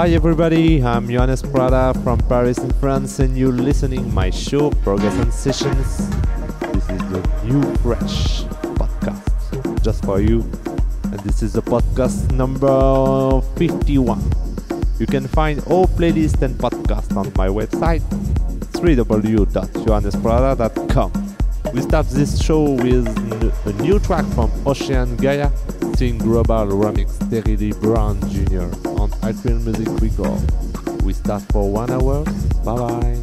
Hi everybody, I'm Johannes Prada from Paris in France and you're listening my show Progress and Sessions. This is the new fresh podcast just for you. And this is the podcast number 51. You can find all playlists and podcasts on my website www.johannesprada.com. We start this show with a new track from Ocean Gaia, Sing Global Remix Terry Brown Jr. on Atrial Music Record. We start for one hour. Bye bye.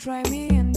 Try me, and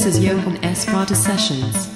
This is Johan S. Sparta Sessions.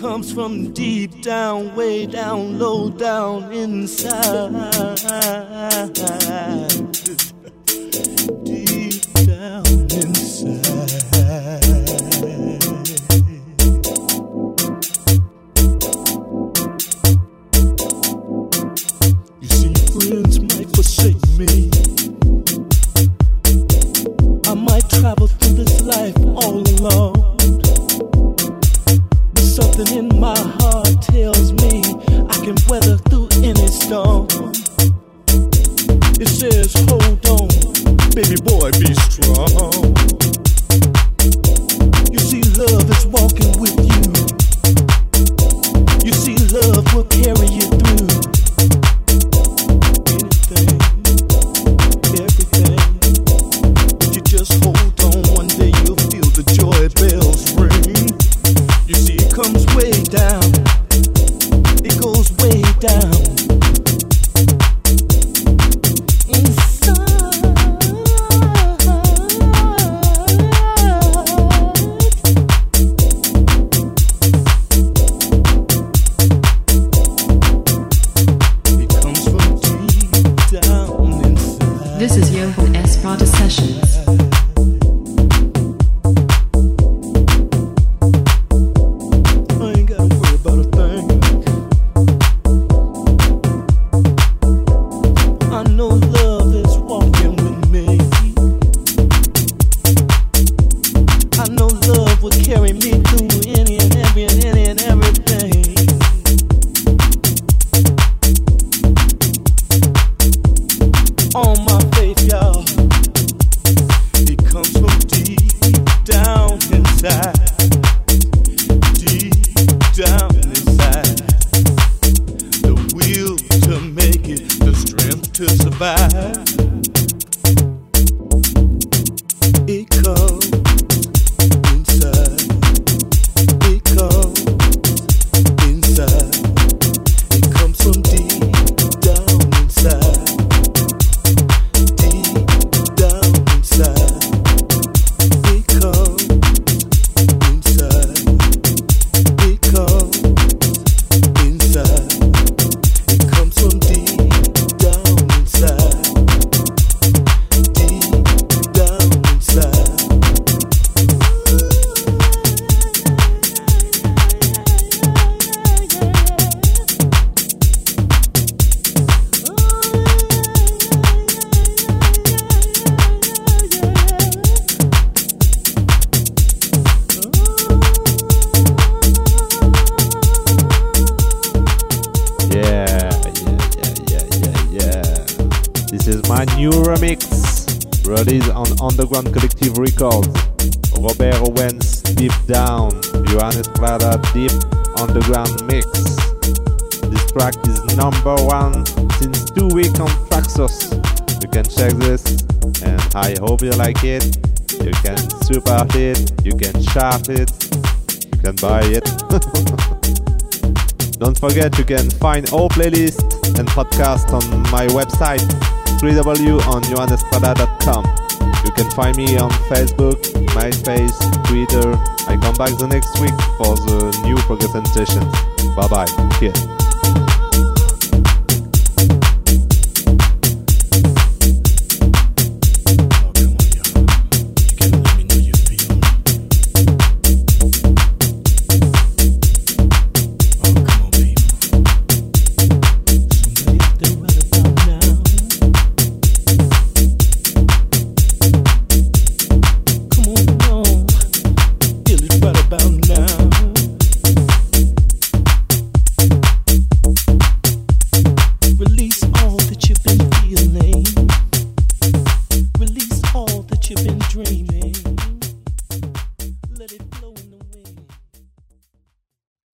Comes from deep down, way down, low down inside. Underground Collective Records. Robert Owens Deep Down, Johannes Prada Deep Underground Mix. This track is number one since two weeks on Traxsource. You can check this, and I hope you like it. You can support it, you can share it, you can buy it. Don't forget you can find all playlists and podcasts on my website www.johannesprada.com. You can find me on Facebook, MySpace, Twitter. I come back the next week for the new sessions. Bye bye. Cheers.